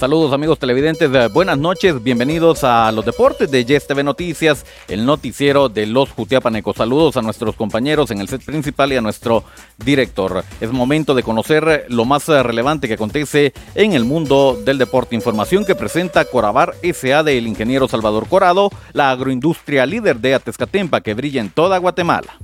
Saludos amigos televidentes, eh, buenas noches, bienvenidos a los deportes de Yes TV Noticias, el noticiero de los Jutiapanecos. Saludos a nuestros compañeros en el set principal y a nuestro director. Es momento de conocer lo más relevante que acontece en el mundo del deporte. Información que presenta Corabar SA del ingeniero Salvador Corado, la agroindustria líder de Atezcatempa que brilla en toda Guatemala.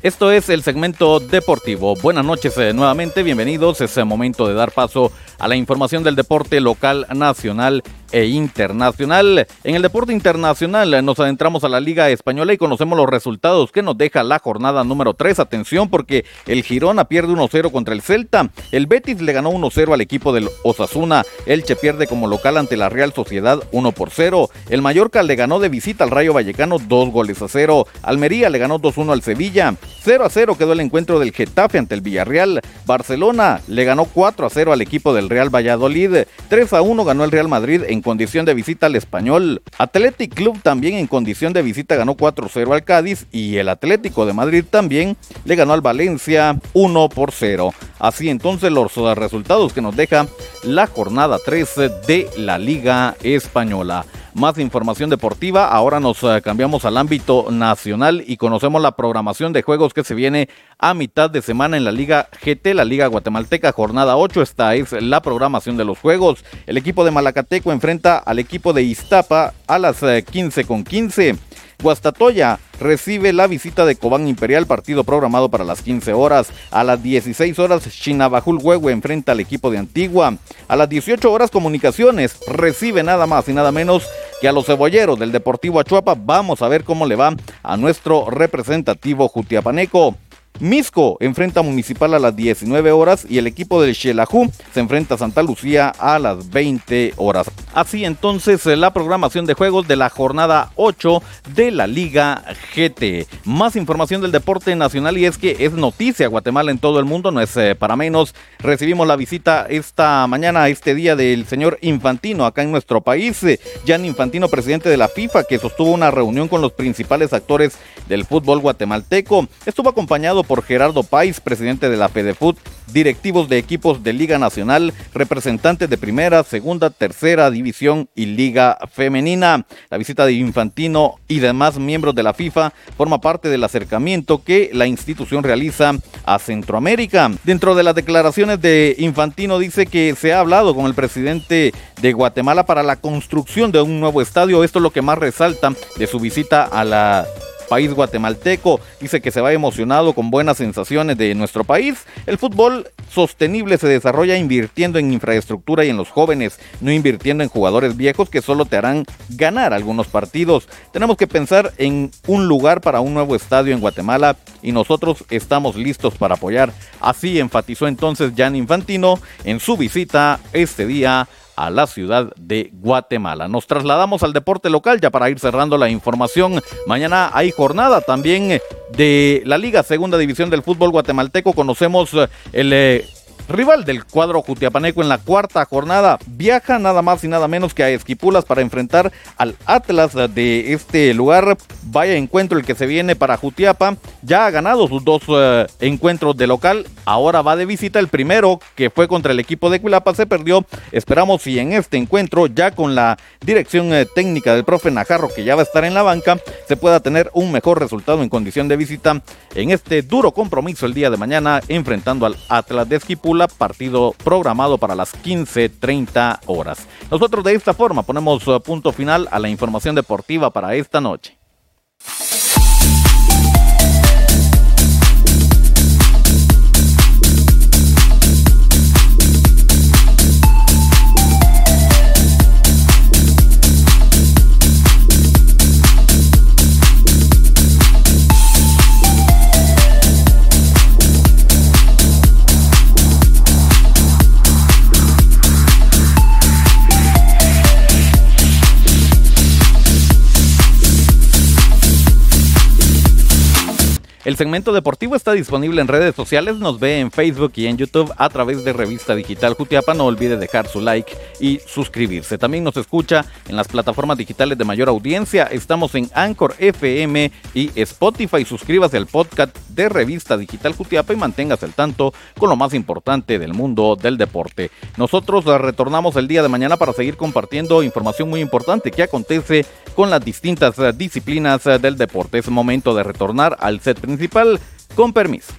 Esto es el segmento deportivo. Buenas noches eh, nuevamente, bienvenidos. Es el momento de dar paso a la información del deporte local, nacional e internacional. En el deporte internacional nos adentramos a la Liga Española y conocemos los resultados que nos deja la jornada número 3. Atención porque el Girona pierde 1-0 contra el Celta. El Betis le ganó 1-0 al equipo del Osasuna. Elche pierde como local ante la Real Sociedad 1 0. El Mallorca le ganó de visita al Rayo Vallecano 2 goles a 0. Almería le ganó 2-1 al Sevilla. 0 0 quedó el encuentro del Getafe ante el Villarreal. Barcelona le ganó 4 0 al equipo del Real Valladolid. 3 1 ganó el Real Madrid en en condición de visita al Español. Athletic Club también en condición de visita ganó 4-0 al Cádiz y el Atlético de Madrid también le ganó al Valencia 1 por 0. Así entonces los resultados que nos deja la jornada 3 de la Liga Española. Más información deportiva, ahora nos eh, cambiamos al ámbito nacional y conocemos la programación de juegos que se viene a mitad de semana en la Liga GT, la Liga Guatemalteca, jornada 8. Esta es la programación de los juegos. El equipo de Malacateco enfrenta al equipo de Iztapa a las 15 eh, con 15. Guastatoya recibe la visita de Cobán Imperial, partido programado para las 15 horas. A las 16 horas, Chinabajul Huehue enfrenta al equipo de Antigua. A las 18 horas, Comunicaciones recibe nada más y nada menos que a los cebolleros del Deportivo Achuapa. Vamos a ver cómo le va a nuestro representativo Jutiapaneco. Misco enfrenta Municipal a las 19 horas y el equipo del Xelajú se enfrenta a Santa Lucía a las 20 horas. Así entonces eh, la programación de juegos de la jornada 8 de la Liga GT. Más información del deporte nacional y es que es noticia Guatemala en todo el mundo, no es eh, para menos. Recibimos la visita esta mañana, este día del señor Infantino acá en nuestro país. Jan Infantino, presidente de la FIFA, que sostuvo una reunión con los principales actores del fútbol guatemalteco. Estuvo acompañado por Gerardo Pais, presidente de la FEDEFUT, directivos de equipos de Liga Nacional, representantes de Primera, Segunda, Tercera División y Liga Femenina. La visita de Infantino y demás miembros de la FIFA forma parte del acercamiento que la institución realiza a Centroamérica. Dentro de las declaraciones de Infantino dice que se ha hablado con el presidente de Guatemala para la construcción de un nuevo estadio. Esto es lo que más resalta de su visita a la país guatemalteco. Dice que se va emocionado con buenas sensaciones de nuestro país. El fútbol sostenible se desarrolla invirtiendo en infraestructura y en los jóvenes, no invirtiendo en jugadores viejos que solo te harán ganar algunos partidos. Tenemos que pensar en un lugar para un nuevo estadio en Guatemala y nosotros estamos listos para apoyar. Así enfatizó entonces Jan Infantino en su visita este día a la ciudad de Guatemala. Nos trasladamos al deporte local ya para ir cerrando la información. Mañana hay jornada también de la Liga Segunda División del Fútbol Guatemalteco. Conocemos eh, el eh, rival del cuadro Jutiapaneco en la cuarta jornada, viaja nada más y nada menos que a Esquipulas para enfrentar al Atlas de este lugar. Vaya encuentro el que se viene para Jutiapa. Ya ha ganado sus dos eh, encuentros de local. Ahora va de visita el primero que fue contra el equipo de Cuilapa. Se perdió. Esperamos si en este encuentro, ya con la dirección eh, técnica del profe Najarro, que ya va a estar en la banca, se pueda tener un mejor resultado en condición de visita en este duro compromiso el día de mañana enfrentando al Atlas de Esquipulas partido programado para las 15.30 horas. Nosotros de esta forma ponemos eh, punto final a la información deportiva para esta noche. El segmento deportivo está disponible en redes sociales, nos ve en Facebook y en YouTube a través de Revista Digital Jutiapa. No olvide dejar su like y suscribirse. También nos escucha en las plataformas digitales de mayor audiencia. Estamos en Anchor FM y Spotify. Suscríbase al podcast de Revista Digital Jutiapa y manténgase al tanto con lo más importante del mundo del deporte. Nosotros retornamos el día de mañana para seguir compartiendo información muy importante que acontece con las distintas disciplinas del deporte. Es momento de retornar al set principal con permiso.